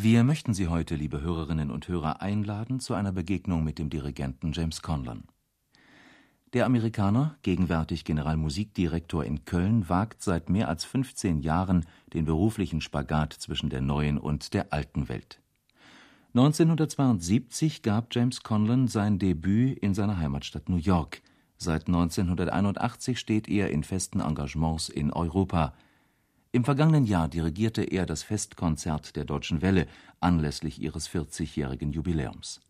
Wir möchten Sie heute, liebe Hörerinnen und Hörer, einladen zu einer Begegnung mit dem Dirigenten James Conlon. Der Amerikaner, gegenwärtig Generalmusikdirektor in Köln, wagt seit mehr als 15 Jahren den beruflichen Spagat zwischen der neuen und der alten Welt. 1972 gab James Conlon sein Debüt in seiner Heimatstadt New York. Seit 1981 steht er in festen Engagements in Europa. Im vergangenen Jahr dirigierte er das Festkonzert der Deutschen Welle anlässlich ihres 40-jährigen Jubiläums.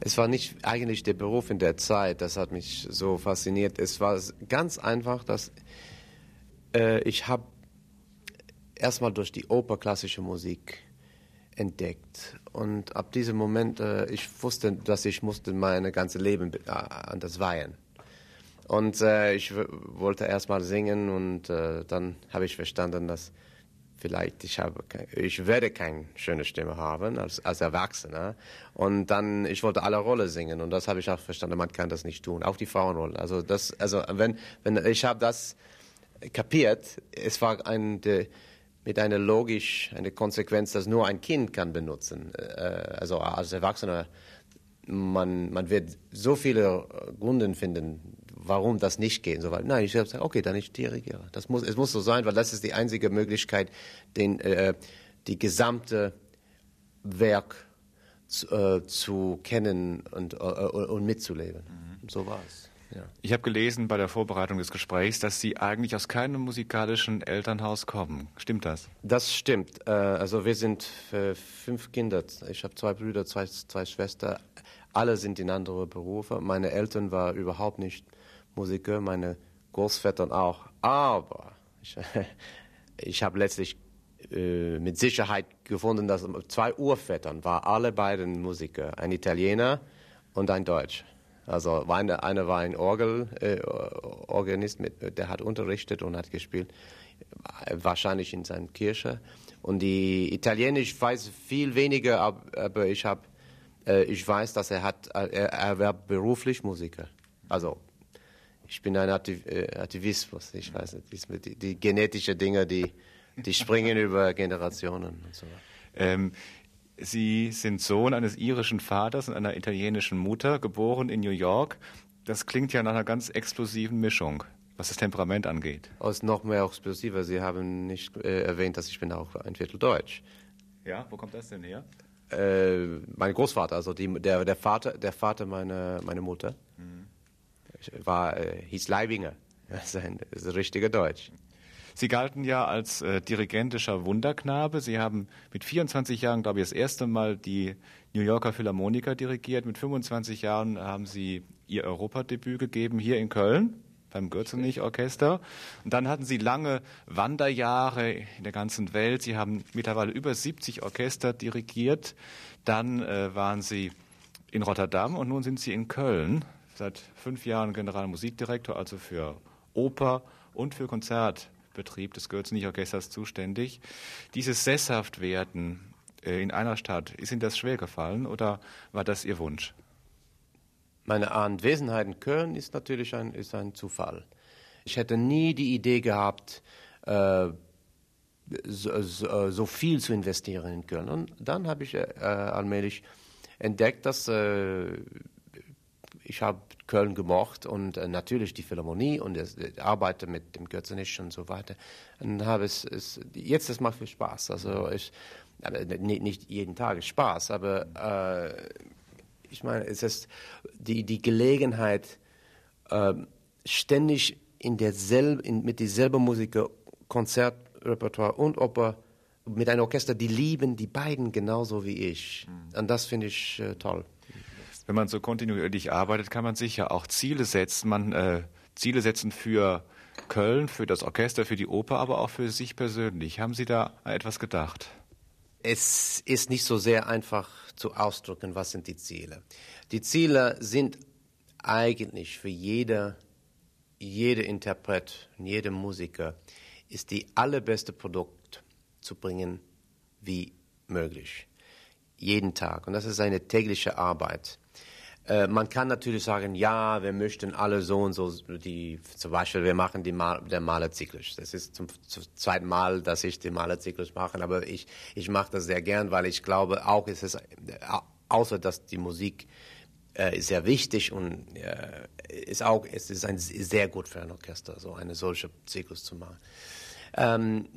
Es war nicht eigentlich der Beruf in der Zeit, das hat mich so fasziniert. Es war ganz einfach, dass äh, ich habe erstmal durch die Oper klassische Musik entdeckt und ab diesem Moment äh, ich wusste, dass ich musste mein ganzes Leben äh, an das weihen. Und äh, ich wollte erstmal singen und äh, dann habe ich verstanden, dass vielleicht ich habe ich werde keine schöne Stimme haben als, als Erwachsener. Und dann ich wollte alle Rolle singen und das habe ich auch verstanden man kann das nicht tun auch die Frauenrolle. Also das also wenn wenn ich habe das kapiert es war ein de, mit einer logisch eine Konsequenz dass nur ein Kind kann benutzen. Äh, also als Erwachsener man man wird so viele Gründe finden warum das nicht geht. So, weil, nein, ich habe gesagt, okay, dann ich dirigiere. Das muss, es muss so sein, weil das ist die einzige Möglichkeit, den, äh, die gesamte Werk zu, äh, zu kennen und, äh, und mitzuleben. Mhm. So war es. Ja. Ich habe gelesen bei der Vorbereitung des Gesprächs, dass Sie eigentlich aus keinem musikalischen Elternhaus kommen. Stimmt das? Das stimmt. Äh, also wir sind äh, fünf Kinder. Ich habe zwei Brüder, zwei, zwei Schwestern. Alle sind in andere Berufe. Meine Eltern waren überhaupt nicht Musiker, meine Großväter auch. Aber ich, ich habe letztlich äh, mit Sicherheit gefunden, dass zwei Urvätern waren alle beiden Musiker, ein Italiener und ein Deutsch. Also eine, einer war ein Orgel, äh, Organist, mit, der hat unterrichtet und hat gespielt, wahrscheinlich in seiner Kirche. Und die Italienisch weiß viel weniger, aber ich habe, äh, ich weiß, dass er hat, er, er war beruflich Musiker. Also ich bin ein äh, Aktivismus. Ich weiß nicht, die, die genetische Dinge, die, die springen über Generationen und so. Ähm, Sie sind Sohn eines irischen Vaters und einer italienischen Mutter, geboren in New York. Das klingt ja nach einer ganz explosiven Mischung, was das Temperament angeht. Es ist noch mehr explosiver. Sie haben nicht äh, erwähnt, dass ich bin auch ein Viertel Deutsch. Ja, wo kommt das denn her? Äh, mein Großvater, also die, der, der Vater, der Vater meiner meine Mutter. Mhm war, äh, hieß Leibinger. Das ist ein, das ist richtiger Deutsch. Sie galten ja als äh, dirigentischer Wunderknabe. Sie haben mit 24 Jahren, glaube ich, das erste Mal die New Yorker Philharmoniker dirigiert. Mit 25 Jahren haben Sie Ihr Europadebüt gegeben hier in Köln beim Gürzenich-Orchester. Und dann hatten Sie lange Wanderjahre in der ganzen Welt. Sie haben mittlerweile über 70 Orchester dirigiert. Dann äh, waren Sie in Rotterdam und nun sind Sie in Köln seit fünf Jahren Generalmusikdirektor, also für Oper und für Konzertbetrieb des Gürzenich-Orchesters zuständig. Dieses Sesshaftwerden äh, in einer Stadt, ist Ihnen das schwer gefallen oder war das Ihr Wunsch? Meine Anwesenheit in Köln ist natürlich ein, ist ein Zufall. Ich hätte nie die Idee gehabt, äh, so, so, so, viel zu investieren in Köln. Und dann habe ich äh, allmählich entdeckt, dass ich habe Köln gemocht und äh, natürlich die Philharmonie und das, äh, arbeite mit dem Götzenisch und so weiter. Und habe es, es jetzt das macht viel Spaß. Also ich nicht, nicht jeden Tag ist Spaß, aber äh, ich meine, es ist die die Gelegenheit äh, ständig in derselben in, mit dieselben Musiker Konzertrepertoire und Oper mit einem Orchester, die lieben die beiden genauso wie ich. Mhm. Und das finde ich äh, toll wenn man so kontinuierlich arbeitet, kann man sich ja auch Ziele setzen. Man äh, Ziele setzen für Köln, für das Orchester, für die Oper, aber auch für sich persönlich. Haben Sie da etwas gedacht? Es ist nicht so sehr einfach zu ausdrücken, was sind die Ziele. Die Ziele sind eigentlich für jeder, jede Interpret, jede Musiker, ist die allerbeste Produkt zu bringen wie möglich. Jeden Tag. Und das ist eine tägliche Arbeit. Äh, man kann natürlich sagen, ja, wir möchten alle so und so, die, zum Beispiel, wir machen die Mal, der Malerzyklus. Das ist zum, zum, zweiten Mal, dass ich den Malerzyklus mache, aber ich, ich mache das sehr gern, weil ich glaube, auch ist es, außer dass die Musik äh, sehr wichtig und äh, ist auch, es ist ein, sehr gut für ein Orchester, so eine solche Zyklus zu machen. Ähm,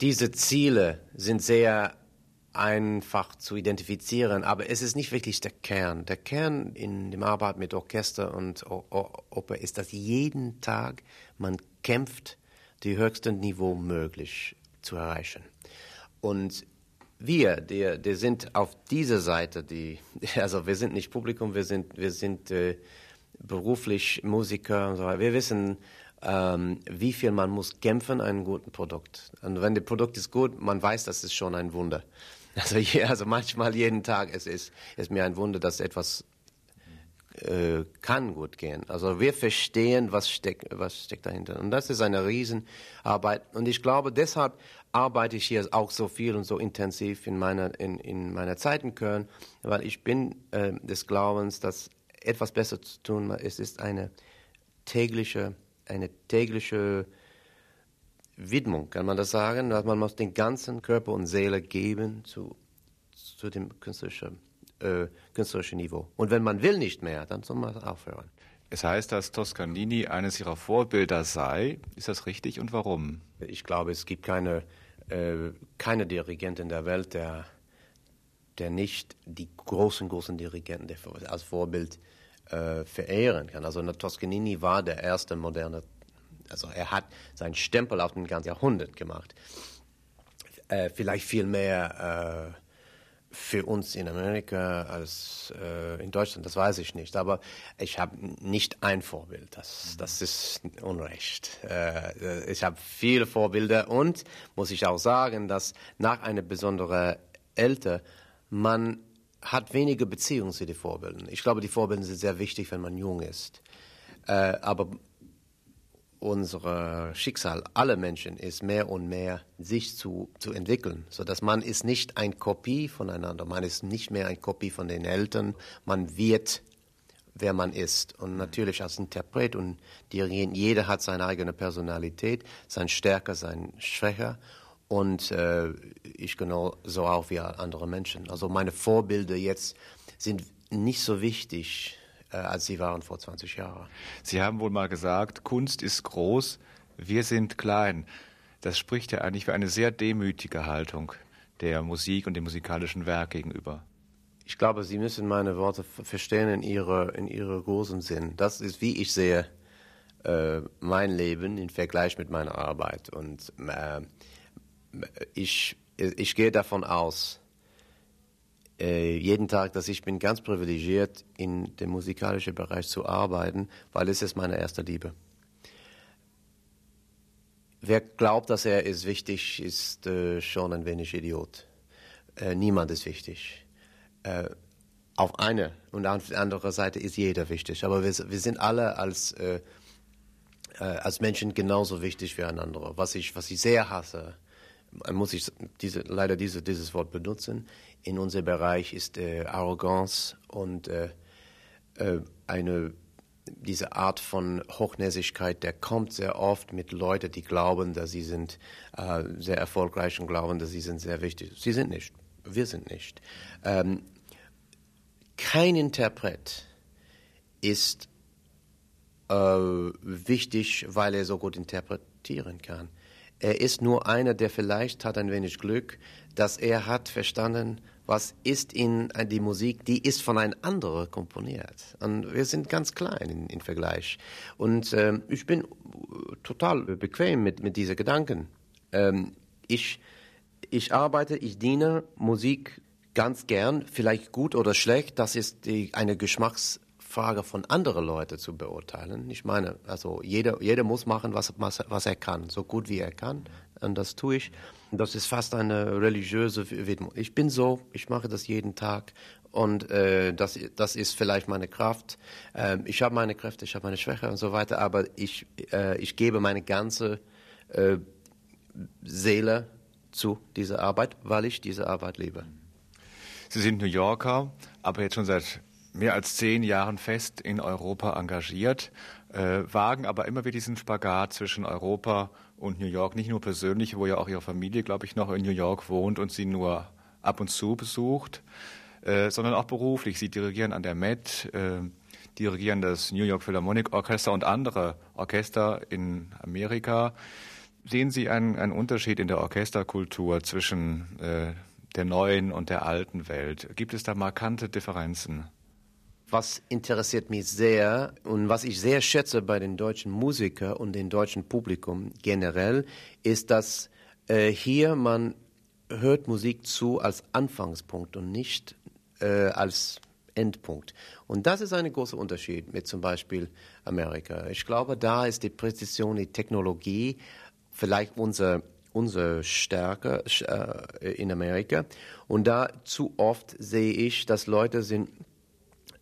diese Ziele sind sehr einfach zu identifizieren, aber es ist nicht wirklich der Kern. Der Kern in dem Arbeit mit Orchester und Oper ist, dass jeden Tag man kämpft, die höchste Niveau möglich zu erreichen. Und wir, die, die sind auf dieser Seite, die, also wir sind nicht Publikum, wir sind, wir sind äh, beruflich Musiker und so weiter. Wir wissen, ähm, wie viel man muss kämpfen, ein gutes Produkt. Und wenn das Produkt ist gut, man weiß, das ist schon ein Wunder. Also, je, also manchmal jeden Tag es ist es mir ein Wunder, dass etwas äh, kann gut gehen. Also wir verstehen, was steckt, was steckt dahinter. Und das ist eine Riesenarbeit. Und ich glaube, deshalb arbeite ich hier auch so viel und so intensiv in meiner, in, in meiner Zeit in Köln, weil ich bin äh, des Glaubens, dass etwas besser zu tun ist, ist eine tägliche, eine tägliche Widmung, kann man das sagen? Man muss den ganzen Körper und Seele geben zu, zu dem künstlerischen, äh, künstlerischen Niveau. Und wenn man will nicht mehr, dann soll man aufhören. Es heißt, dass Toscanini eines Ihrer Vorbilder sei. Ist das richtig und warum? Ich glaube, es gibt keine, äh, keine Dirigent in der Welt, der, der nicht die großen, großen Dirigenten als Vorbild äh, verehren kann. Also Toscanini war der erste moderne also er hat seinen Stempel auf den ganzen Jahrhundert gemacht. Äh, vielleicht viel mehr äh, für uns in Amerika als äh, in Deutschland, das weiß ich nicht. Aber ich habe nicht ein Vorbild, das, das ist Unrecht. Äh, ich habe viele Vorbilder und muss ich auch sagen, dass nach einer besonderen Älter man hat wenige Beziehungen zu den Vorbildern. Ich glaube, die Vorbilder sind sehr wichtig, wenn man jung ist. Äh, aber unser Schicksal, alle Menschen, ist mehr und mehr sich zu, zu entwickeln, so dass man ist nicht ein Kopie voneinander, man ist nicht mehr ein Kopie von den Eltern, man wird, wer man ist. Und natürlich als Interpret und Dirigent, jeder hat seine eigene Personalität, sein Stärker, sein Schwächer. Und äh, ich genau so auch wie andere Menschen. Also meine Vorbilder jetzt sind nicht so wichtig äh, als sie waren vor 20 Jahren. Sie haben wohl mal gesagt, Kunst ist groß, wir sind klein. Das spricht ja eigentlich für eine sehr demütige Haltung der Musik und dem musikalischen Werk gegenüber. Ich glaube, Sie müssen meine Worte verstehen in ihre, in ihre großen Sinn. Das ist, wie ich sehe, äh, mein Leben im Vergleich mit meiner Arbeit. Und äh, ich, ich gehe davon aus, äh, jeden Tag, dass ich bin ganz privilegiert, in dem musikalischen Bereich zu arbeiten, weil es ist meine erste Liebe. Wer glaubt, dass er ist wichtig, ist äh, schon ein wenig Idiot. Äh, niemand ist wichtig. Äh, auf eine und auf der anderen Seite ist jeder wichtig. Aber wir, wir sind alle als, äh, äh, als Menschen genauso wichtig wie einander. Was ich, was ich sehr hasse, muss ich diese, leider diese, dieses Wort benutzen, in unserem Bereich ist äh, Arroganz und äh, äh, eine diese Art von Hochnäsigkeit, der kommt sehr oft mit Leuten, die glauben, dass sie sind äh, sehr erfolgreich und glauben, dass sie sind sehr wichtig. Sie sind nicht. Wir sind nicht. Ähm, kein Interpret ist äh, wichtig, weil er so gut interpretieren kann. Er ist nur einer, der vielleicht hat ein wenig Glück, dass er hat verstanden, was ist in äh, die Musik, die ist von einem anderen komponiert. Und wir sind ganz klein im, Vergleich. Und ähm, ich bin total bequem mit, mit diesen Gedanken. Ähm, ich, ich arbeite, ich diene Musik ganz gern, vielleicht gut oder schlecht, das ist die, eine Geschmacksfrage von anderen Leuten zu beurteilen. Ich meine, also jeder, jeder muss machen, was, was, was er kann, so gut wie er kann. Und das tue ich. Das ist fast eine religiöse Widmung. Ich bin so, ich mache das jeden Tag und äh, das, das ist vielleicht meine Kraft. Äh, ich habe meine Kräfte, ich habe meine Schwäche und so weiter, aber ich, äh, ich gebe meine ganze äh, Seele zu dieser Arbeit, weil ich diese Arbeit liebe. Sie sind New Yorker, aber jetzt schon seit mehr als zehn Jahren fest in Europa engagiert, äh, wagen aber immer wieder diesen Spagat zwischen Europa und New York, nicht nur persönlich, wo ja auch ihre Familie, glaube ich, noch in New York wohnt und sie nur ab und zu besucht, äh, sondern auch beruflich. Sie dirigieren an der Met, äh, dirigieren das New York Philharmonic Orchester und andere Orchester in Amerika. Sehen Sie einen, einen Unterschied in der Orchesterkultur zwischen äh, der neuen und der alten Welt? Gibt es da markante Differenzen? Was interessiert mich sehr und was ich sehr schätze bei den deutschen Musikern und dem deutschen Publikum generell, ist, dass äh, hier man hört Musik zu als Anfangspunkt und nicht äh, als Endpunkt. Und das ist ein großer Unterschied mit zum Beispiel Amerika. Ich glaube, da ist die Präzision, die Technologie vielleicht unser unsere Stärke äh, in Amerika. Und da zu oft sehe ich, dass Leute sind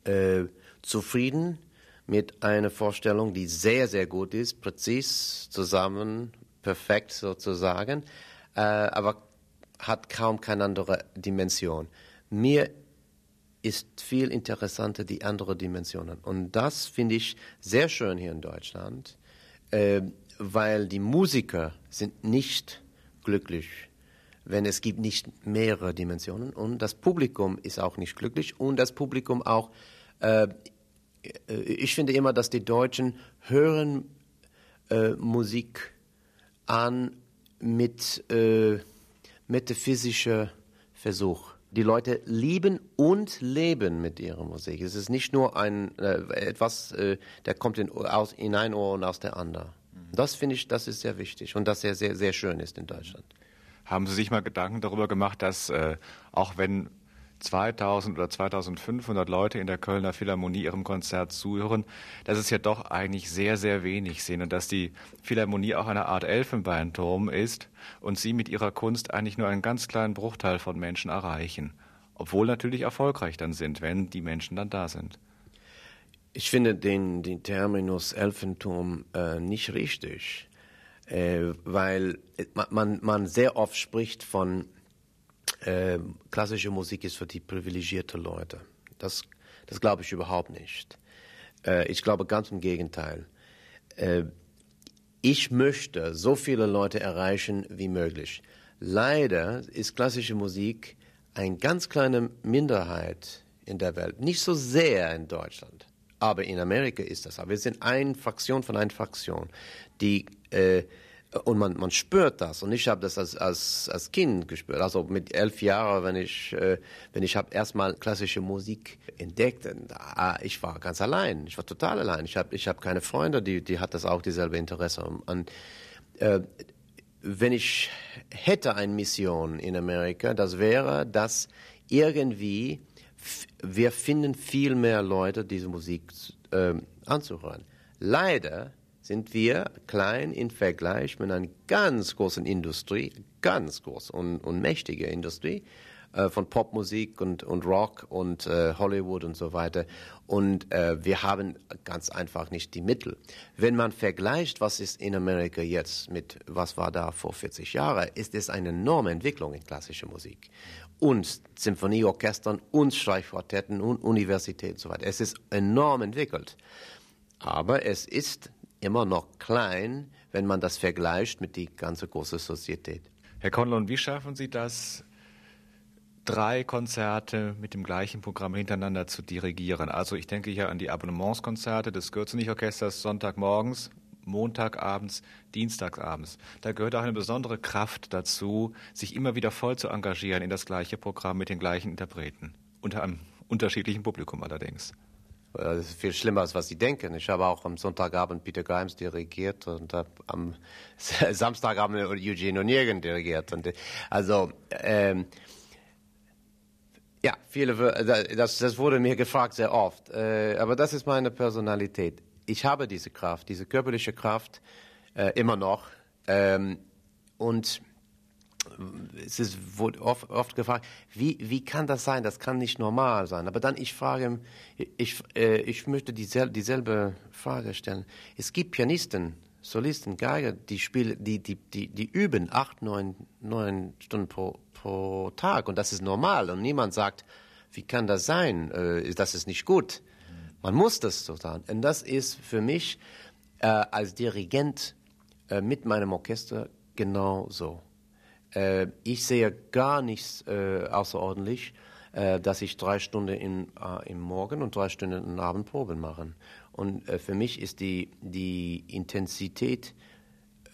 äh, zufrieden mit einer Vorstellung, die sehr, sehr gut ist, präzis, zusammen, perfekt sozusagen, äh, aber hat kaum keine andere Dimension. Mir ist viel interessanter die andere Dimensionen. Und das finde ich sehr schön hier in Deutschland, äh, weil die Musiker sind nicht glücklich, wenn es gibt nicht mehrere Dimensionen und das Publikum ist auch nicht glücklich und das Publikum auch, äh, ich finde immer, dass die Deutschen hören äh, Musik an mit äh, metaphysischer Versuch die Leute lieben und leben mit ihrer Musik. Es ist nicht nur ein äh, etwas, äh, der kommt in, aus, in ein Ohr und aus der andere. Mhm. Das finde ich, das ist sehr wichtig und das sehr, sehr, sehr schön ist in Deutschland. Haben Sie sich mal Gedanken darüber gemacht, dass äh, auch wenn 2000 oder 2500 Leute in der Kölner Philharmonie ihrem Konzert zuhören, dass es ja doch eigentlich sehr, sehr wenig sind und dass die Philharmonie auch eine Art Elfenbeinturm ist und sie mit ihrer Kunst eigentlich nur einen ganz kleinen Bruchteil von Menschen erreichen. Obwohl natürlich erfolgreich dann sind, wenn die Menschen dann da sind. Ich finde den, den Terminus Elfenturm äh, nicht richtig, äh, weil man, man sehr oft spricht von äh, klassische Musik ist für die privilegierte Leute. Das, das glaube ich überhaupt nicht. Äh, ich glaube ganz im Gegenteil. Äh, ich möchte so viele Leute erreichen wie möglich. Leider ist klassische Musik eine ganz kleine Minderheit in der Welt. Nicht so sehr in Deutschland, aber in Amerika ist das. Aber wir sind eine Fraktion von einer Fraktion, die äh, und man, man spürt das. Und ich habe das als, als, als Kind gespürt. Also mit elf Jahren, wenn ich, äh, wenn ich habe erstmal klassische Musik entdeckt, da, ich war ganz allein. Ich war total allein. Ich habe ich hab keine Freunde, die, die hat das auch dieselbe Interesse. Und, äh, wenn ich hätte eine Mission in Amerika, das wäre, dass irgendwie wir finden viel mehr Leute, diese Musik äh, anzuhören. Leider sind wir klein im Vergleich mit einer ganz großen Industrie, ganz groß und, und mächtige Industrie äh, von Popmusik und, und Rock und äh, Hollywood und so weiter. Und äh, wir haben ganz einfach nicht die Mittel. Wenn man vergleicht, was ist in Amerika jetzt mit was war da vor 40 Jahren, ist es eine enorme Entwicklung in klassischer Musik. Und Symphonieorchestern und Streichquartetten und Universitäten und so weiter. Es ist enorm entwickelt. Aber es ist immer noch klein, wenn man das vergleicht mit die ganze große Sozietät. Herr Conlon, wie schaffen Sie das, drei Konzerte mit dem gleichen Programm hintereinander zu dirigieren? Also ich denke hier an die Abonnementskonzerte des Gürzenich-Orchesters Sonntagmorgens, Montagabends, Dienstagabends. Da gehört auch eine besondere Kraft dazu, sich immer wieder voll zu engagieren in das gleiche Programm mit den gleichen Interpreten. Unter einem unterschiedlichen Publikum allerdings. Das ist viel schlimmer, als was Sie denken. Ich habe auch am Sonntagabend Peter Grimes dirigiert und am Samstagabend Eugene Onegin dirigiert. Und, also, ähm, ja, viele, das, das wurde mir gefragt sehr oft. Äh, aber das ist meine Personalität. Ich habe diese Kraft, diese körperliche Kraft äh, immer noch. Ähm, und es ist, wurde oft, oft, gefragt, wie, wie kann das sein? Das kann nicht normal sein. Aber dann ich frage, ich, äh, ich möchte diesel, dieselbe Frage stellen. Es gibt Pianisten, Solisten, Geiger, die spielen, die, die, die, die üben acht, neun, neun Stunden pro, pro Tag und das ist normal und niemand sagt, wie kann das sein? Äh, das ist nicht gut. Man muss das so sagen. Und das ist für mich äh, als Dirigent äh, mit meinem Orchester genau so. Äh, ich sehe gar nichts äh, außerordentlich, äh, dass ich drei Stunden in, im Morgen und drei Stunden in Abendproben mache. Und für mich ist die, die Intensität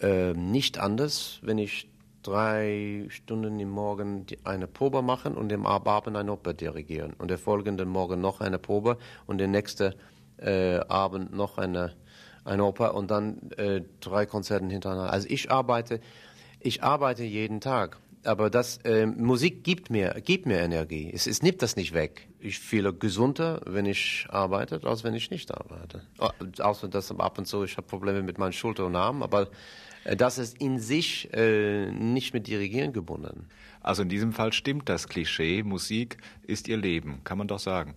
nicht anders, wenn ich drei Stunden im Morgen eine Probe machen und im Abend eine Oper dirigieren und der folgenden Morgen noch eine Probe und der nächste äh, Abend noch eine, eine Oper und dann äh, drei Konzerte hintereinander. Also ich arbeite, ich arbeite jeden Tag. Aber das äh, Musik gibt mir, gibt mir Energie. Es, es nimmt das nicht weg. Ich fühle gesunder, wenn ich arbeite, als wenn ich nicht arbeite. Außer dass ab und zu ich habe Probleme mit meinen Schulter und Armen, aber äh, das ist in sich äh, nicht mit Dirigieren gebunden. Also in diesem Fall stimmt das Klischee, Musik ist ihr Leben, kann man doch sagen.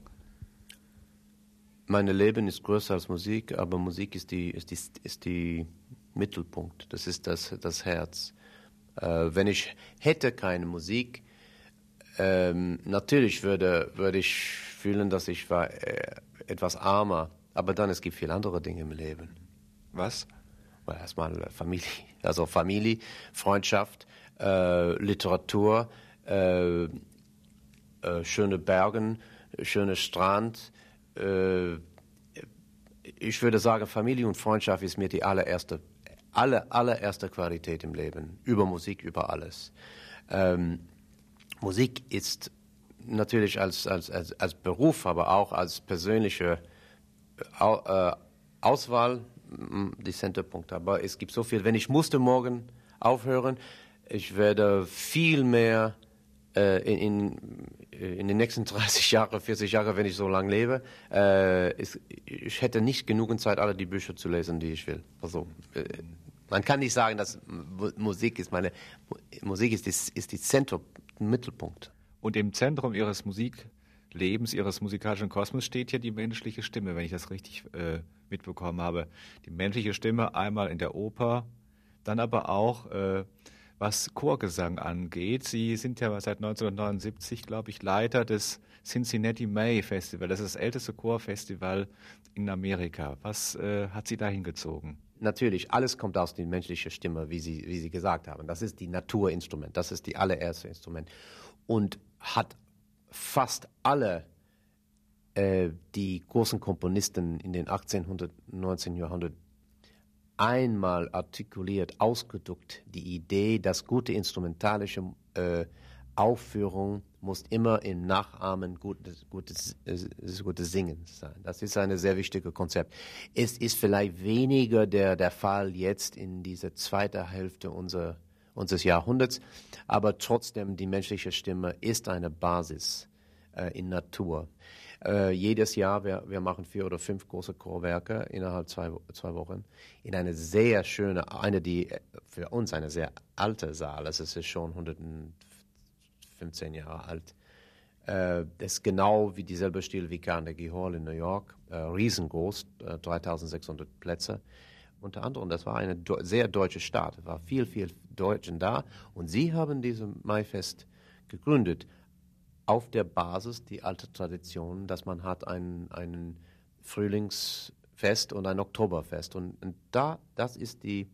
Mein Leben ist größer als Musik, aber Musik ist die, ist die, ist die Mittelpunkt, das ist das, das Herz. Äh, wenn ich hätte keine Musik, ähm, natürlich würde, würde ich fühlen, dass ich war äh, etwas armer, aber dann es gibt viele andere Dinge im Leben. Was? erstmal äh, Familie, also Familie, Freundschaft, äh, Literatur, äh, äh, schöne Bergen, schöner Strand. Ich würde sagen, Familie und Freundschaft ist mir die allererste, aller, allererste Qualität im Leben. Über Musik, über alles. Ähm, Musik ist natürlich als, als, als, als Beruf, aber auch als persönliche äh, Auswahl die Centerpunkte. Aber es gibt so viel. Wenn ich musste morgen aufhören, ich werde viel mehr äh, in, in, den nächsten 30 Jahren, 40 Jahren, wenn ich so lange lebe, äh, ist, ich hätte nicht genug Zeit, alle die Bücher zu lesen, die ich will. Also, äh, man kann nicht sagen, dass Musik ist meine Musik ist, ist, ist die Zentrum, Mittelpunkt. Und im Zentrum Ihres Musiklebens, Ihres musikalischen Kosmos steht hier die menschliche Stimme, wenn ich das richtig äh, mitbekommen habe. Die menschliche Stimme einmal in der Oper, dann aber auch äh, was Chorgesang angeht. Sie sind ja seit 1979, glaube ich, Leiter des Cincinnati May Festival. Das ist das älteste Chorfestival in Amerika. Was äh, hat Sie dahin gezogen? Natürlich, alles kommt aus der menschlichen Stimme, wie Sie, wie Sie gesagt haben. Das ist die Naturinstrument, das ist die allererste Instrument. Und hat fast alle äh, die großen Komponisten in den 1800, 19. Jahrhundert einmal artikuliert, ausgedrückt, die Idee, dass gute instrumentalische äh, Aufführung muss immer im Nachahmen gutes, gutes, äh, gutes Singen sein. Das ist ein sehr wichtiges Konzept. Es ist vielleicht weniger der, der Fall jetzt in dieser zweiten Hälfte unserer, unseres Jahrhunderts, aber trotzdem die menschliche Stimme ist eine Basis äh, in Natur. Äh, jedes Jahr, wir, wir machen vier oder fünf große Chorwerke innerhalb zwei, zwei Wochen in eine sehr schöne, eine, die äh, für uns eine sehr alte Saal, also es ist schon 115 Jahre alt. Äh, ist genau wie dieselbe Stil wie Carnegie Hall in New York, äh, riesengroß, äh, 3600 Plätze. Unter anderem, das war eine sehr deutsche Stadt, es war viel, viel Deutschen da und sie haben dieses Maifest gegründet auf der Basis die alte Tradition, dass man hat ein, ein Frühlingsfest und ein Oktoberfest. Und, und da, das ist die,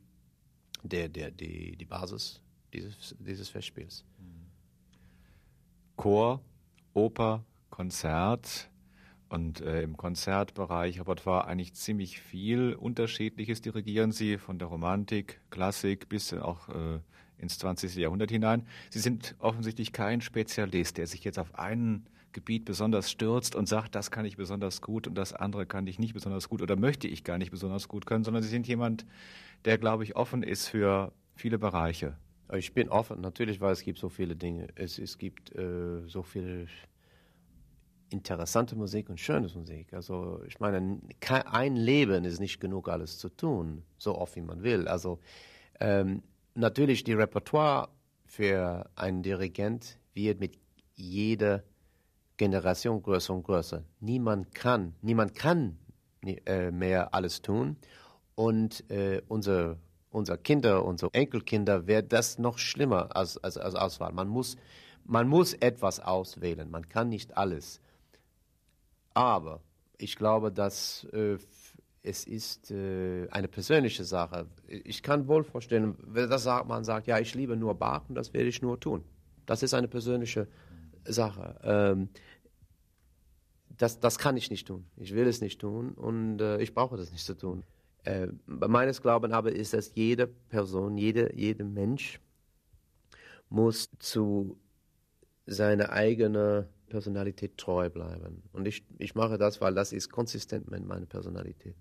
der, der, die, die Basis dieses, dieses Festspiels. Chor, Oper, Konzert und äh, im Konzertbereich Repertoire eigentlich ziemlich viel Unterschiedliches dirigieren Sie, von der Romantik, Klassik bis auch äh, ins 20. Jahrhundert hinein. Sie sind offensichtlich kein Spezialist, der sich jetzt auf ein Gebiet besonders stürzt und sagt, das kann ich besonders gut und das andere kann ich nicht besonders gut oder möchte ich gar nicht besonders gut können, sondern Sie sind jemand, der, glaube ich, offen ist für viele Bereiche. Ich bin offen, natürlich, weil es gibt so viele Dinge. Es, es gibt äh, so viele interessante Musik und schöne Musik. Also ich meine, ein Leben ist nicht genug, alles zu tun, so oft wie man will. Also ähm, natürlich die Repertoire für einen Dirigent wird mit jeder Generation größer und größer. Niemand kann, niemand kann äh, mehr alles tun. Und äh, unsere, unsere Kinder, unsere Enkelkinder werden das noch schlimmer als, als, als Auswahl. Man muss, man muss etwas auswählen, man kann nicht alles. Aber ich glaube, dass äh, es ist äh, eine persönliche Sache. Ich kann wohl vorstellen, wenn das sagt, man sagt, ja, ich liebe nur Bach und das werde ich nur tun. Das ist eine persönliche Sache. Ähm, das, das kann ich nicht tun. Ich will es nicht tun und äh, ich brauche das nicht zu tun. Äh, meines Glaubens aber ist, dass jede Person, jede, jeder Mensch muss zu seiner eigenen Personalität treu bleiben. Und ich, ich mache das, weil das ist konsistent mit meiner Personalität.